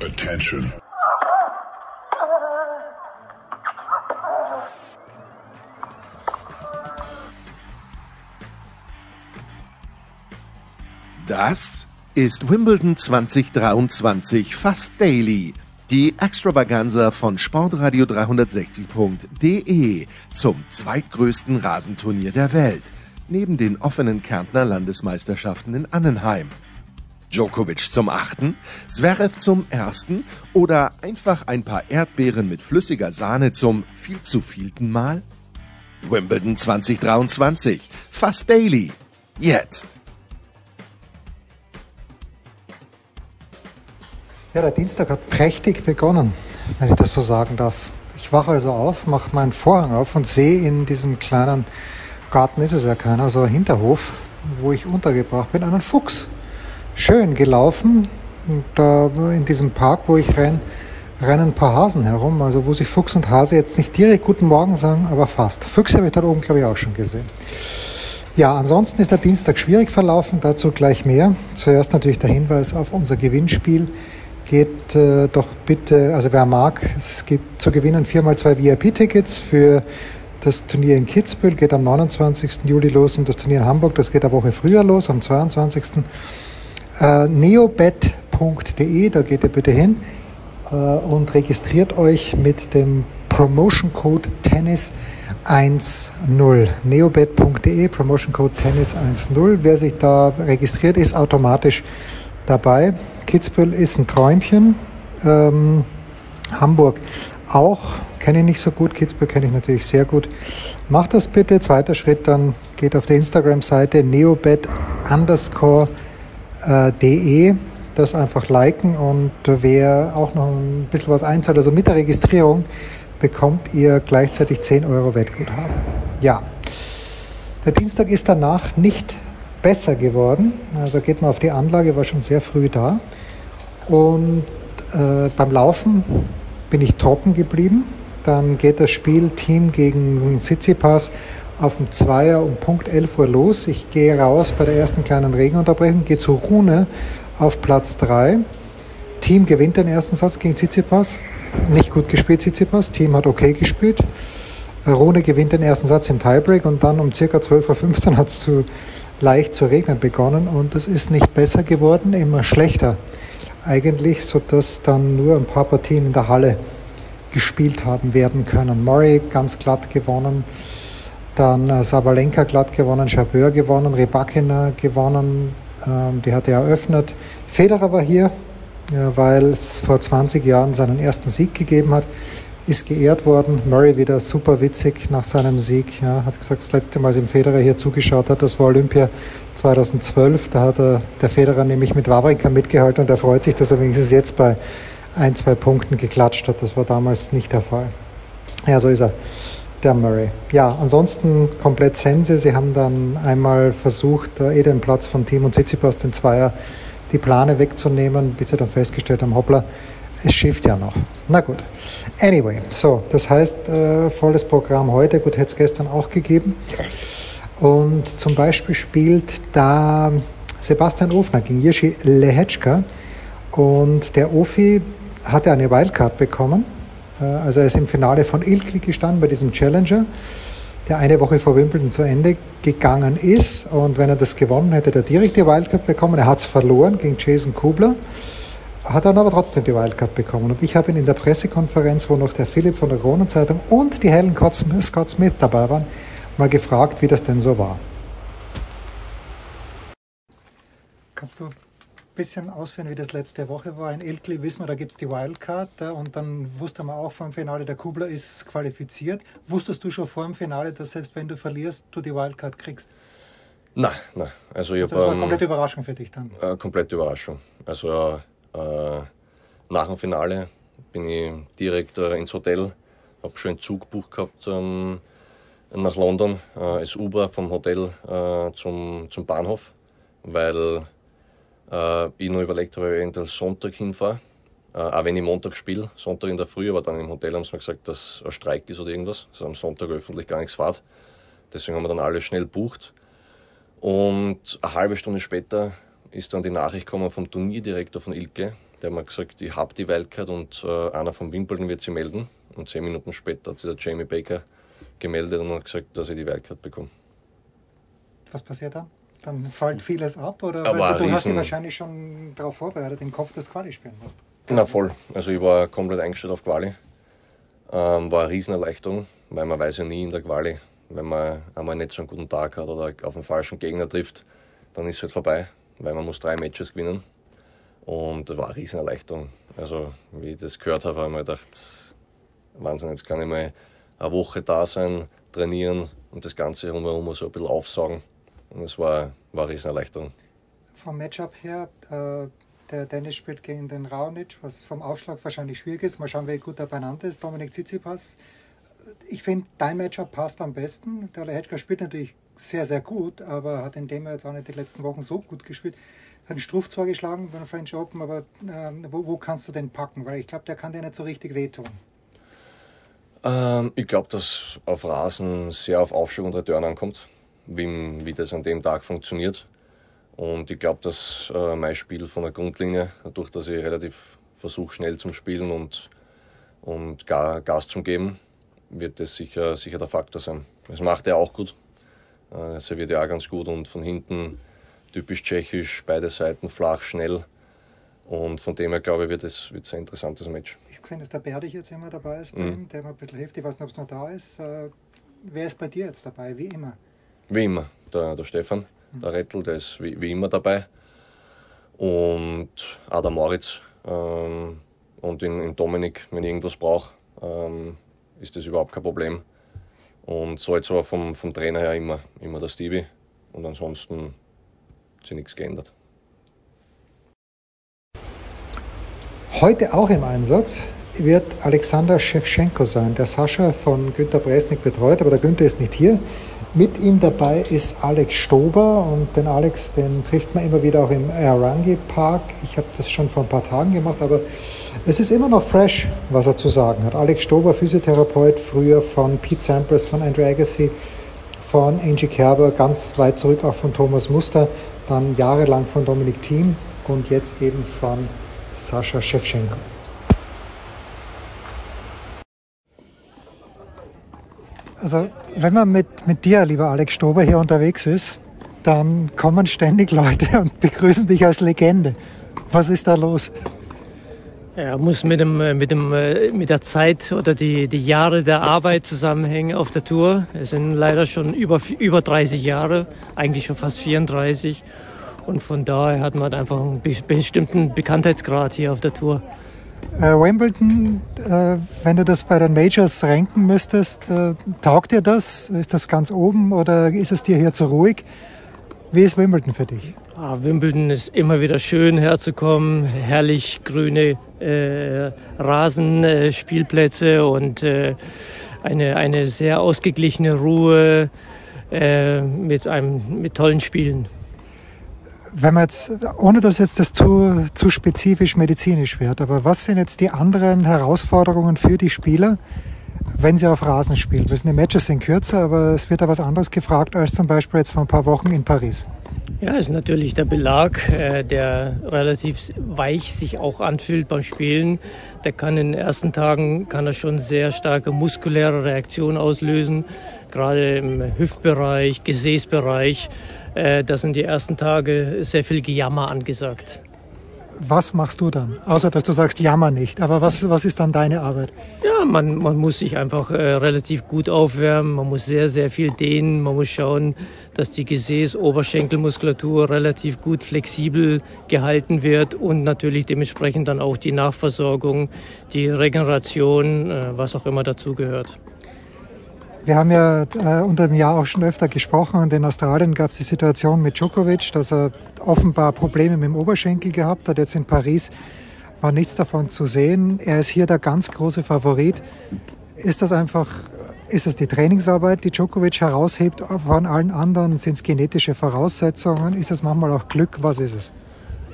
Attention. Das ist Wimbledon 2023 fast daily. Die Extravaganza von Sportradio 360.de zum zweitgrößten Rasenturnier der Welt, neben den offenen Kärntner Landesmeisterschaften in Annenheim. Djokovic zum achten, Zverev zum ersten oder einfach ein paar Erdbeeren mit flüssiger Sahne zum viel zu vielten Mal? Wimbledon 2023, fast daily. Jetzt. Ja, der Dienstag hat prächtig begonnen, wenn ich das so sagen darf. Ich wache also auf, mache meinen Vorhang auf und sehe in diesem kleinen Garten, ist es ja keiner, so ein Hinterhof, wo ich untergebracht bin, einen Fuchs. Schön gelaufen. Da in diesem Park, wo ich renne, rennen ein paar Hasen herum, also wo sich Fuchs und Hase jetzt nicht direkt Guten Morgen sagen, aber fast. Füchse habe ich dort oben, glaube ich, auch schon gesehen. Ja, ansonsten ist der Dienstag schwierig verlaufen, dazu gleich mehr. Zuerst natürlich der Hinweis auf unser Gewinnspiel geht äh, doch bitte, also wer mag, es gibt zu gewinnen viermal zwei VIP-Tickets für das Turnier in Kitzbühel, geht am 29. Juli los und das Turnier in Hamburg, das geht eine Woche früher los, am 22. Äh, neobet.de, da geht ihr bitte hin äh, und registriert euch mit dem Promotion Code Tennis 10. neobet.de, Promotion Code Tennis 10. Wer sich da registriert, ist automatisch dabei. Kitzbühel ist ein Träumchen. Ähm, Hamburg auch, kenne ich nicht so gut. Kitzbühel kenne ich natürlich sehr gut. Macht das bitte. Zweiter Schritt dann geht auf der Instagram-Seite neobet underscore äh. Das einfach liken und wer auch noch ein bisschen was einzahlt, also mit der Registrierung, bekommt ihr gleichzeitig 10 Euro Wettguthaben. Ja, der Dienstag ist danach nicht besser geworden. Also geht man auf die Anlage, war schon sehr früh da. Und äh, beim Laufen bin ich trocken geblieben. Dann geht das Spiel Team gegen Tsitsipas auf dem Zweier um Punkt 11 Uhr los. Ich gehe raus bei der ersten kleinen Regenunterbrechung, gehe zu Rune auf Platz 3. Team gewinnt den ersten Satz gegen Tsitsipas. Nicht gut gespielt Tsitsipas, Team hat okay gespielt. Rune gewinnt den ersten Satz im Tiebreak und dann um ca. 12.15 Uhr hat es zu leicht zu regnen begonnen und es ist nicht besser geworden, immer schlechter eigentlich, sodass dann nur ein paar Partien in der Halle gespielt haben werden können. Murray ganz glatt gewonnen, dann äh, Sabalenka glatt gewonnen, Chabeur gewonnen, Rebakina gewonnen, ähm, die hat er eröffnet. Federer war hier, weil es vor 20 Jahren seinen ersten Sieg gegeben hat ist geehrt worden. Murray wieder super witzig nach seinem Sieg. Ja, hat gesagt, das letzte Mal, als ihm Federer hier zugeschaut hat, das war Olympia 2012. Da hat er, der Federer nämlich mit Wawrinka mitgehalten und er freut sich, dass er wenigstens jetzt bei ein, zwei Punkten geklatscht hat. Das war damals nicht der Fall. Ja, so ist er, der Murray. Ja, ansonsten komplett Sense. Sie haben dann einmal versucht, eh den Platz von Team und Tsitsipas, den Zweier, die Plane wegzunehmen, bis sie dann festgestellt haben, hoppla, es schifft ja noch. Na gut. Anyway, so, das heißt, äh, volles Programm heute, gut, hätte es gestern auch gegeben. Und zum Beispiel spielt da Sebastian Ofner gegen Jirschi Lehetschka. Und der Ofi hatte eine Wildcard bekommen. Äh, also er ist im Finale von Ilkley gestanden bei diesem Challenger, der eine Woche vor Wimbledon zu Ende gegangen ist. Und wenn er das gewonnen hätte, hätte er direkt die Wildcard bekommen. Er hat es verloren gegen Jason Kubler hat dann aber trotzdem die Wildcard bekommen. Und ich habe ihn in der Pressekonferenz, wo noch der Philipp von der Kronenzeitung und die Helen Scott Smith dabei waren, mal gefragt, wie das denn so war. Kannst du bisschen ausführen, wie das letzte Woche war? In Ilkley wissen wir, da gibt es die Wildcard und dann wusste man auch vor dem Finale, der Kubler ist qualifiziert. Wusstest du schon vor dem Finale, dass selbst wenn du verlierst, du die Wildcard kriegst? Nein, nein. Also, ich also das war eine komplette Überraschung für dich dann? Äh, komplette Überraschung. Also äh, nach dem Finale bin ich direkt äh, ins Hotel, habe schon einen Zug gebucht gehabt ähm, nach London, äh, als Uber vom Hotel äh, zum, zum Bahnhof, weil äh, ich nur überlegt habe, ob ich eventuell Sonntag hinfahre. Äh, auch wenn ich Montag spiele, Sonntag in der Früh, aber dann im Hotel haben sie mir gesagt, dass ein Streik ist oder irgendwas. Also am Sonntag öffentlich gar nichts fahrt. Deswegen haben wir dann alles schnell bucht. Und eine halbe Stunde später ist dann die Nachricht gekommen vom Turnierdirektor von Ilke, Der hat mir gesagt, ich habe die Wildcard und äh, einer von Wimbledon wird sie melden. Und zehn Minuten später hat sich der Jamie Baker gemeldet und hat gesagt, dass ich die Wildcard bekomme. Was passiert dann? Dann fällt vieles ab oder Aber du riesen- hast dich wahrscheinlich schon darauf vorbereitet, im Kopf das Quali spielen musst. Na voll. Also ich war komplett eingestellt auf Quali. Ähm, war eine Riesenerleichterung, weil man weiß ja nie in der Quali, wenn man einmal nicht so einen guten Tag hat oder auf einen falschen Gegner trifft, dann ist es halt vorbei, weil man muss drei Matches gewinnen. Und das war eine Riesenerleichterung. Also wie ich das gehört habe, habe ich mir gedacht, Wahnsinn, jetzt kann ich mal eine Woche da sein, trainieren und das Ganze rundherum so ein bisschen aufsaugen. Und es war, war eine Riesenerleichterung. Vom Matchup her, äh, der Dennis spielt gegen den Raonic, was vom Aufschlag wahrscheinlich schwierig ist. Mal schauen, wie gut er beieinander ist. Dominik Tsitsipas. Ich finde, dein Matchup passt am besten. Der Lehečka spielt natürlich sehr, sehr gut, aber hat in dem jetzt auch nicht die letzten Wochen so gut gespielt. Hat einen Struff zwar geschlagen beim French Open, aber ähm, wo, wo kannst du den packen? Weil ich glaube, der kann dir nicht so richtig wehtun. Ähm, ich glaube, dass auf Rasen sehr auf Aufschlag und Return ankommt, wie, wie das an dem Tag funktioniert. Und ich glaube, dass äh, mein Spiel von der Grundlinie, dadurch, dass ich relativ versuche, schnell zum Spielen und, und Ga- Gas zum Geben, wird das sicher, sicher der Faktor sein. Das macht er auch gut. Äh, Er serviert ja auch ganz gut und von hinten typisch tschechisch, beide Seiten flach, schnell. Und von dem her, glaube ich, wird es wird ein interessantes Match. Ich habe gesehen, dass der Berdich jetzt immer dabei ist, Mhm. ihm, der mir ein bisschen hilft. Ich weiß nicht, ob es noch da ist. Äh, wer ist bei dir jetzt dabei? Wie immer. Wie immer, der, der Stefan, der Rettel, der ist wie, wie immer dabei. Und auch der Moritz. Ähm, und in, in Dominik, wenn ich irgendwas brauche, ähm, ist das überhaupt kein Problem. Und so jetzt aber vom, vom Trainer her immer, immer der Stevie. Und ansonsten hat sich nichts geändert. Heute auch im Einsatz wird Alexander Schewtschenko sein, der Sascha von Günter Bresnik betreut, aber der Günther ist nicht hier. Mit ihm dabei ist Alex Stober und den Alex, den trifft man immer wieder auch im Arangi Park. Ich habe das schon vor ein paar Tagen gemacht, aber es ist immer noch fresh, was er zu sagen hat. Alex Stober, Physiotherapeut, früher von Pete Sampras, von Andrew Agassi, von Angie Kerber, ganz weit zurück auch von Thomas Muster, dann jahrelang von Dominik Thiem und jetzt eben von Sascha Schewtschenko. Also, wenn man mit, mit dir, lieber Alex Stober, hier unterwegs ist, dann kommen ständig Leute und begrüßen dich als Legende. Was ist da los? Ja, muss mit, dem, äh, mit, dem, äh, mit der Zeit oder die, die Jahre der Arbeit zusammenhängen auf der Tour. Es sind leider schon über, über 30 Jahre, eigentlich schon fast 34. Und von daher hat man einfach einen be- bestimmten Bekanntheitsgrad hier auf der Tour. Äh, Wimbledon, äh, wenn du das bei den Majors ranken müsstest, äh, taugt dir das? Ist das ganz oben oder ist es dir hier zu ruhig? Wie ist Wimbledon für dich? Ah, Wimbledon ist immer wieder schön herzukommen, herrlich grüne äh, Rasenspielplätze Spielplätze und äh, eine, eine sehr ausgeglichene Ruhe äh, mit, einem, mit tollen Spielen. Wenn man jetzt, ohne dass jetzt das zu, zu spezifisch medizinisch wird, aber was sind jetzt die anderen Herausforderungen für die Spieler, wenn sie auf Rasen spielen? Wissen, die Matches sind kürzer, aber es wird da was anderes gefragt als zum Beispiel jetzt vor ein paar Wochen in Paris. Ja, ist natürlich der Belag, äh, der relativ weich sich auch anfühlt beim Spielen. Der kann in den ersten Tagen kann er schon sehr starke muskuläre Reaktionen auslösen, gerade im Hüftbereich, Gesäßbereich. Äh, da sind die ersten Tage sehr viel Gejammer angesagt. Was machst du dann? Außer dass du sagst, jammer nicht. Aber was, was ist dann deine Arbeit? Ja, man, man muss sich einfach äh, relativ gut aufwärmen, man muss sehr, sehr viel dehnen, man muss schauen, dass die Gesäß-Oberschenkelmuskulatur relativ gut flexibel gehalten wird und natürlich dementsprechend dann auch die Nachversorgung, die Regeneration, äh, was auch immer dazugehört. Wir haben ja äh, unter dem Jahr auch schon öfter gesprochen und in Australien gab es die Situation mit Djokovic, dass er offenbar Probleme mit dem Oberschenkel gehabt hat. Jetzt in Paris war nichts davon zu sehen. Er ist hier der ganz große Favorit. Ist das einfach, ist es die Trainingsarbeit, die Djokovic heraushebt von allen anderen? Sind es genetische Voraussetzungen? Ist es manchmal auch Glück? Was ist es?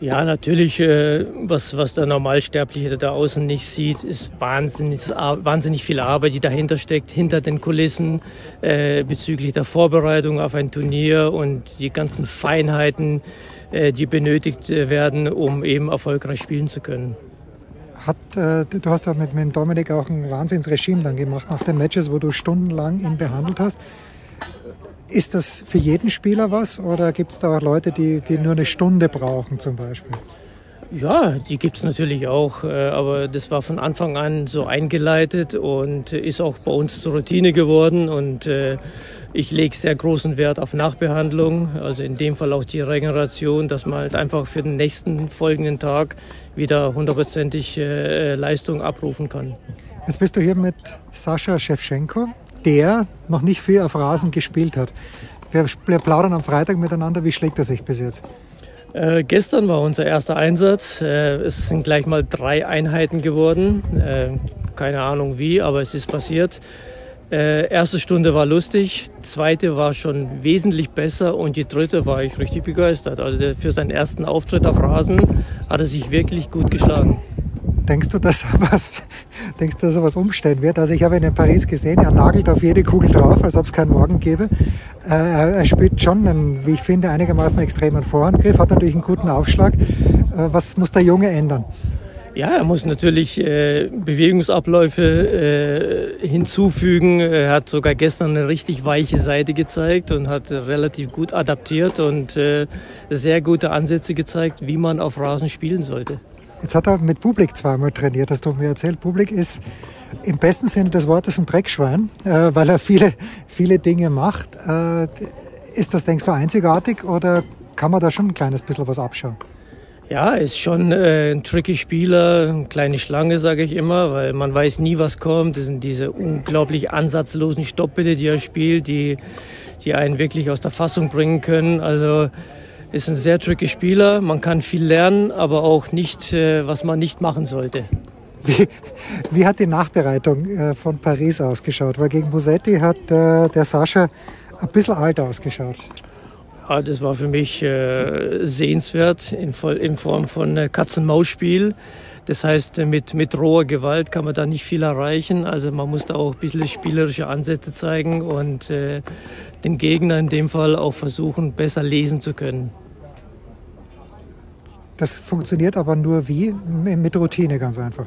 Ja, natürlich, äh, was, was der Normalsterbliche da außen nicht sieht, ist wahnsinnig, wahnsinnig viel Arbeit, die dahinter steckt, hinter den Kulissen äh, bezüglich der Vorbereitung auf ein Turnier und die ganzen Feinheiten, äh, die benötigt werden, um eben erfolgreich spielen zu können. Hat, du hast ja mit, mit Dominik auch ein Wahnsinnsregime dann gemacht nach den Matches, wo du stundenlang ihn behandelt hast. Ist das für jeden Spieler was oder gibt es da auch Leute, die, die nur eine Stunde brauchen zum Beispiel? Ja, die gibt es natürlich auch, äh, aber das war von Anfang an so eingeleitet und ist auch bei uns zur Routine geworden und äh, ich lege sehr großen Wert auf Nachbehandlung, also in dem Fall auch die Regeneration, dass man halt einfach für den nächsten folgenden Tag wieder hundertprozentig äh, Leistung abrufen kann. Jetzt bist du hier mit Sascha Shevchenko, der noch nicht viel auf Rasen gespielt hat. Wir plaudern am Freitag miteinander. Wie schlägt er sich bis jetzt? Äh, gestern war unser erster Einsatz. Äh, es sind gleich mal drei Einheiten geworden. Äh, keine Ahnung wie, aber es ist passiert. Äh, erste Stunde war lustig, zweite war schon wesentlich besser und die dritte war ich richtig begeistert. Also für seinen ersten Auftritt auf Rasen hat er sich wirklich gut geschlagen. Denkst du, dass er was, denkst du, dass er was umstellen wird? Also ich habe ihn in Paris gesehen, er nagelt auf jede Kugel drauf, als ob es keinen Morgen gäbe. Äh, er spielt schon einen, wie ich finde, einigermaßen extremen Vorhandgriff, hat natürlich einen guten Aufschlag. Äh, was muss der Junge ändern? Ja, er muss natürlich äh, Bewegungsabläufe äh, hinzufügen. Er hat sogar gestern eine richtig weiche Seite gezeigt und hat relativ gut adaptiert und äh, sehr gute Ansätze gezeigt, wie man auf Rasen spielen sollte. Jetzt hat er mit Publik zweimal trainiert, hast du mir erzählt. Publik ist im besten Sinne des Wortes ein Dreckschwein, äh, weil er viele, viele Dinge macht. Äh, ist das, denkst du, einzigartig oder kann man da schon ein kleines bisschen was abschauen? Ja, ist schon äh, ein tricky Spieler, eine kleine Schlange, sage ich immer, weil man weiß nie, was kommt. Das sind diese unglaublich ansatzlosen Stoppbälle, die er spielt, die, die einen wirklich aus der Fassung bringen können. Also ist ein sehr tricky Spieler. Man kann viel lernen, aber auch nicht, äh, was man nicht machen sollte. Wie, wie hat die Nachbereitung äh, von Paris ausgeschaut? Weil gegen Musetti hat äh, der Sascha ein bisschen alt ausgeschaut. Ja, das war für mich sehenswert in, Form von Katz-und-Maus-Spiel. Das heißt, mit, mit roher Gewalt kann man da nicht viel erreichen. Also man muss da auch ein bisschen spielerische Ansätze zeigen und äh, den Gegner in dem Fall auch versuchen, besser lesen zu können. Das funktioniert aber nur wie? Mit Routine ganz einfach.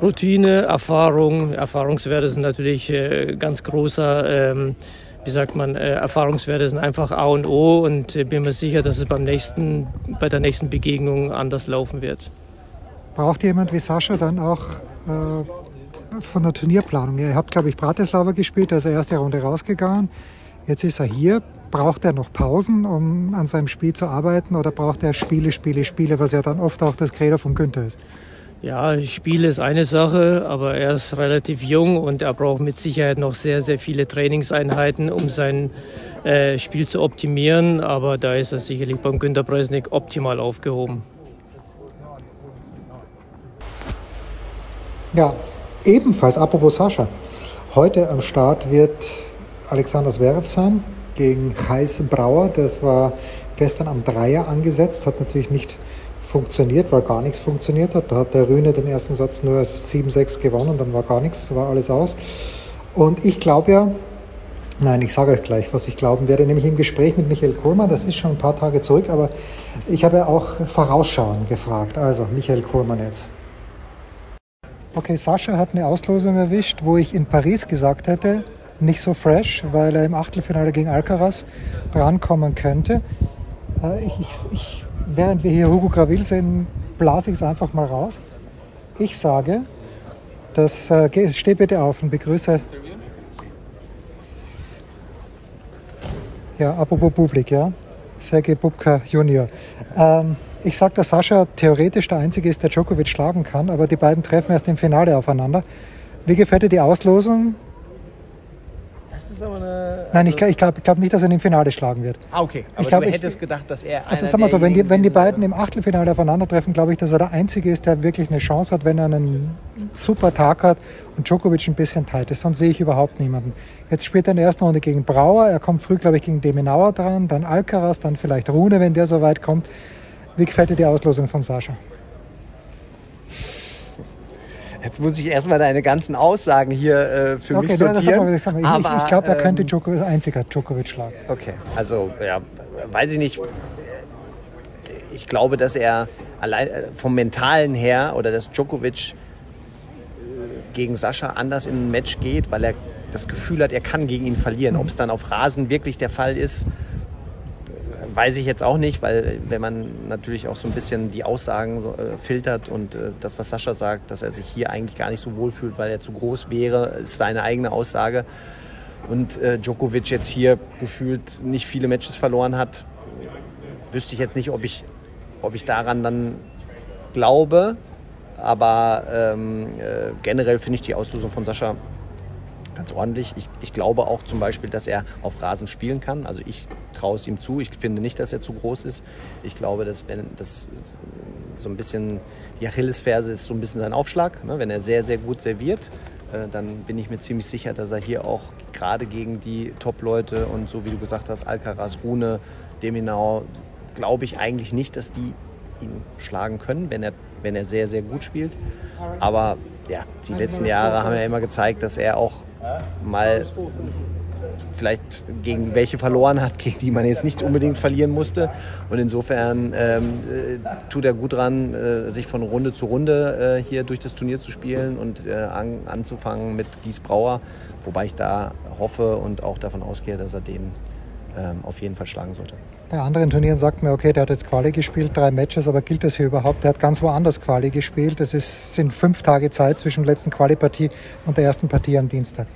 Routine, Erfahrung. Erfahrungswerte sind natürlich äh, ganz großer, ähm, wie sagt man, äh, Erfahrungswerte sind einfach A und O und äh, bin mir sicher, dass es beim nächsten, bei der nächsten Begegnung anders laufen wird braucht jemand wie Sascha dann auch äh, von der Turnierplanung. Er hat, glaube ich, Bratislava gespielt, da ist er erste Runde rausgegangen. Jetzt ist er hier. Braucht er noch Pausen, um an seinem Spiel zu arbeiten oder braucht er Spiele, Spiele, Spiele, was ja dann oft auch das Credo von Günther ist? Ja, Spiel ist eine Sache, aber er ist relativ jung und er braucht mit Sicherheit noch sehr, sehr viele Trainingseinheiten, um sein äh, Spiel zu optimieren. Aber da ist er sicherlich beim Günter Bresnik optimal aufgehoben. Ja, ebenfalls, apropos Sascha. Heute am Start wird Alexander Zverev sein gegen Heiß Brauer. Das war gestern am Dreier angesetzt, hat natürlich nicht funktioniert, weil gar nichts funktioniert hat. Da hat der Rühne den ersten Satz nur 7-6 gewonnen, dann war gar nichts, war alles aus. Und ich glaube ja, nein, ich sage euch gleich, was ich glauben werde, nämlich im Gespräch mit Michael Kohlmann, das ist schon ein paar Tage zurück, aber ich habe ja auch Vorausschauen gefragt. Also, Michael Kohlmann jetzt. Okay, Sascha hat eine Auslosung erwischt, wo ich in Paris gesagt hätte, nicht so fresh, weil er im Achtelfinale gegen Alcaraz drankommen könnte. Äh, ich, ich, ich, während wir hier Hugo Gravil sehen, blase ich es einfach mal raus. Ich sage, das, äh, steh bitte auf und begrüße. Ja, apropos Publik, ja. Sergei Bubka Junior. Ähm, ich sage, dass Sascha theoretisch der Einzige ist, der Djokovic schlagen kann, aber die beiden treffen erst im Finale aufeinander. Wie gefällt dir die Auslosung? Das ist aber eine. Also Nein, ich, ich glaube glaub nicht, dass er im Finale schlagen wird. Ah, okay. Aber ich glaub, du ich, hättest gedacht, dass er. Also sag mal so, wenn die, wenn die beiden im Achtelfinale aufeinandertreffen, glaube ich, dass er der Einzige ist, der wirklich eine Chance hat, wenn er einen super Tag hat und Djokovic ein bisschen tight ist. Sonst sehe ich überhaupt niemanden. Jetzt spielt er in der ersten Runde gegen Brauer. Er kommt früh, glaube ich, gegen Demenauer dran, dann Alcaraz, dann vielleicht Rune, wenn der so weit kommt. Wie gefällt dir die Auslosung von Sascha? Jetzt muss ich erstmal deine ganzen Aussagen hier äh, für okay, mich sortieren. Ja, ich, ich, ich glaube, er könnte ähm, Djokovic, einziger Djokovic schlagen. Okay, also ja, weiß ich nicht. ich glaube, dass er allein äh, vom Mentalen her oder dass Djokovic äh, gegen Sascha anders in ein Match geht, weil er das Gefühl hat, er kann gegen ihn verlieren. Ob es dann auf Rasen wirklich der Fall ist, weiß ich jetzt auch nicht, weil wenn man natürlich auch so ein bisschen die Aussagen so, äh, filtert und äh, das, was Sascha sagt, dass er sich hier eigentlich gar nicht so wohl fühlt, weil er zu groß wäre, ist seine eigene Aussage. Und äh, Djokovic jetzt hier gefühlt nicht viele Matches verloren hat, wüsste ich jetzt nicht, ob ich, ob ich daran dann glaube. Aber ähm, äh, generell finde ich die Auslösung von Sascha ganz ordentlich. Ich, ich, glaube auch zum Beispiel, dass er auf Rasen spielen kann. Also ich traue es ihm zu. Ich finde nicht, dass er zu groß ist. Ich glaube, dass wenn das so ein bisschen die Achillesferse ist, so ein bisschen sein Aufschlag. Ne? Wenn er sehr, sehr gut serviert, äh, dann bin ich mir ziemlich sicher, dass er hier auch gerade gegen die Top-Leute und so wie du gesagt hast, Alcaraz, Rune, Deminau, glaube ich eigentlich nicht, dass die ihn schlagen können, wenn er, wenn er sehr, sehr gut spielt. Aber ja, die letzten Jahre haben ja immer gezeigt, dass er auch mal vielleicht gegen welche verloren hat, gegen die man jetzt nicht unbedingt verlieren musste. Und insofern ähm, äh, tut er gut dran, äh, sich von Runde zu Runde äh, hier durch das Turnier zu spielen und äh, an, anzufangen mit Gies Brauer. Wobei ich da hoffe und auch davon ausgehe, dass er den ähm, auf jeden Fall schlagen sollte. Bei anderen Turnieren sagt man, okay, der hat jetzt Quali gespielt, drei Matches, aber gilt das hier überhaupt? Der hat ganz woanders Quali gespielt. Es sind fünf Tage Zeit zwischen der letzten Quali-Partie und der ersten Partie am Dienstag.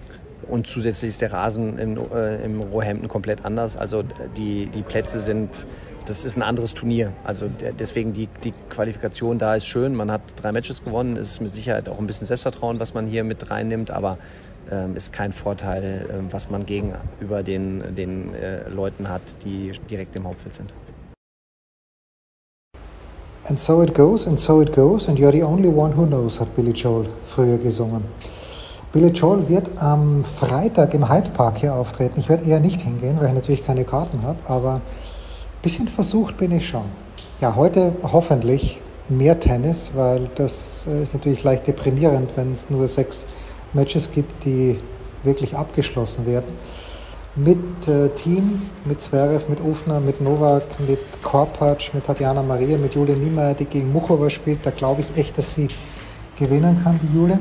Und zusätzlich ist der Rasen im, äh, im Roehampton komplett anders. Also die, die Plätze sind, das ist ein anderes Turnier. Also deswegen die, die Qualifikation da ist schön. Man hat drei Matches gewonnen. Es ist mit Sicherheit auch ein bisschen Selbstvertrauen, was man hier mit reinnimmt. Aber ist kein Vorteil, äh, was man gegenüber den, den äh, Leuten hat, die direkt im Hauptfeld sind. And so it goes, and so it goes, and you're the only one who knows, hat Billy Joel früher gesungen. Billy Joel wird am Freitag im Hyde Park hier auftreten. Ich werde eher nicht hingehen, weil ich natürlich keine Karten habe, aber ein bisschen versucht bin ich schon. Ja, heute hoffentlich mehr Tennis, weil das äh, ist natürlich leicht deprimierend, wenn es nur sechs Matches gibt, die wirklich abgeschlossen werden. Mit äh, Team, mit Zverev, mit Ufner, mit Novak, mit Korpatsch, mit Tatjana Maria, mit Jule Niemeyer, die gegen Muchova spielt. Da glaube ich echt, dass sie gewinnen kann, die Jule.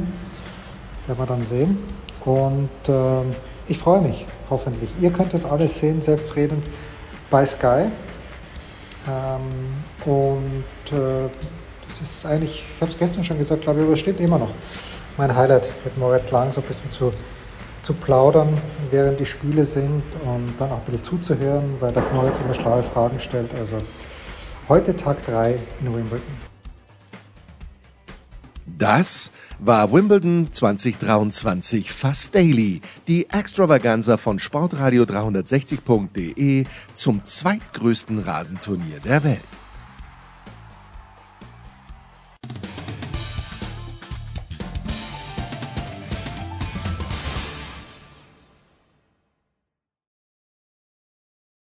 Werden wir dann sehen. Und äh, ich freue mich, hoffentlich. Ihr könnt das alles sehen, selbstredend, bei Sky. Ähm, und äh, das ist eigentlich, ich habe es gestern schon gesagt, glaube ich, aber es stimmt immer noch. Mein Highlight mit Moritz Lang so ein bisschen zu, zu plaudern, während die Spiele sind und dann auch ein bisschen zuzuhören, weil der Moritz immer schlaue Fragen stellt. Also heute Tag 3 in Wimbledon. Das war Wimbledon 2023 Fast Daily, die Extravaganza von Sportradio360.de zum zweitgrößten Rasenturnier der Welt.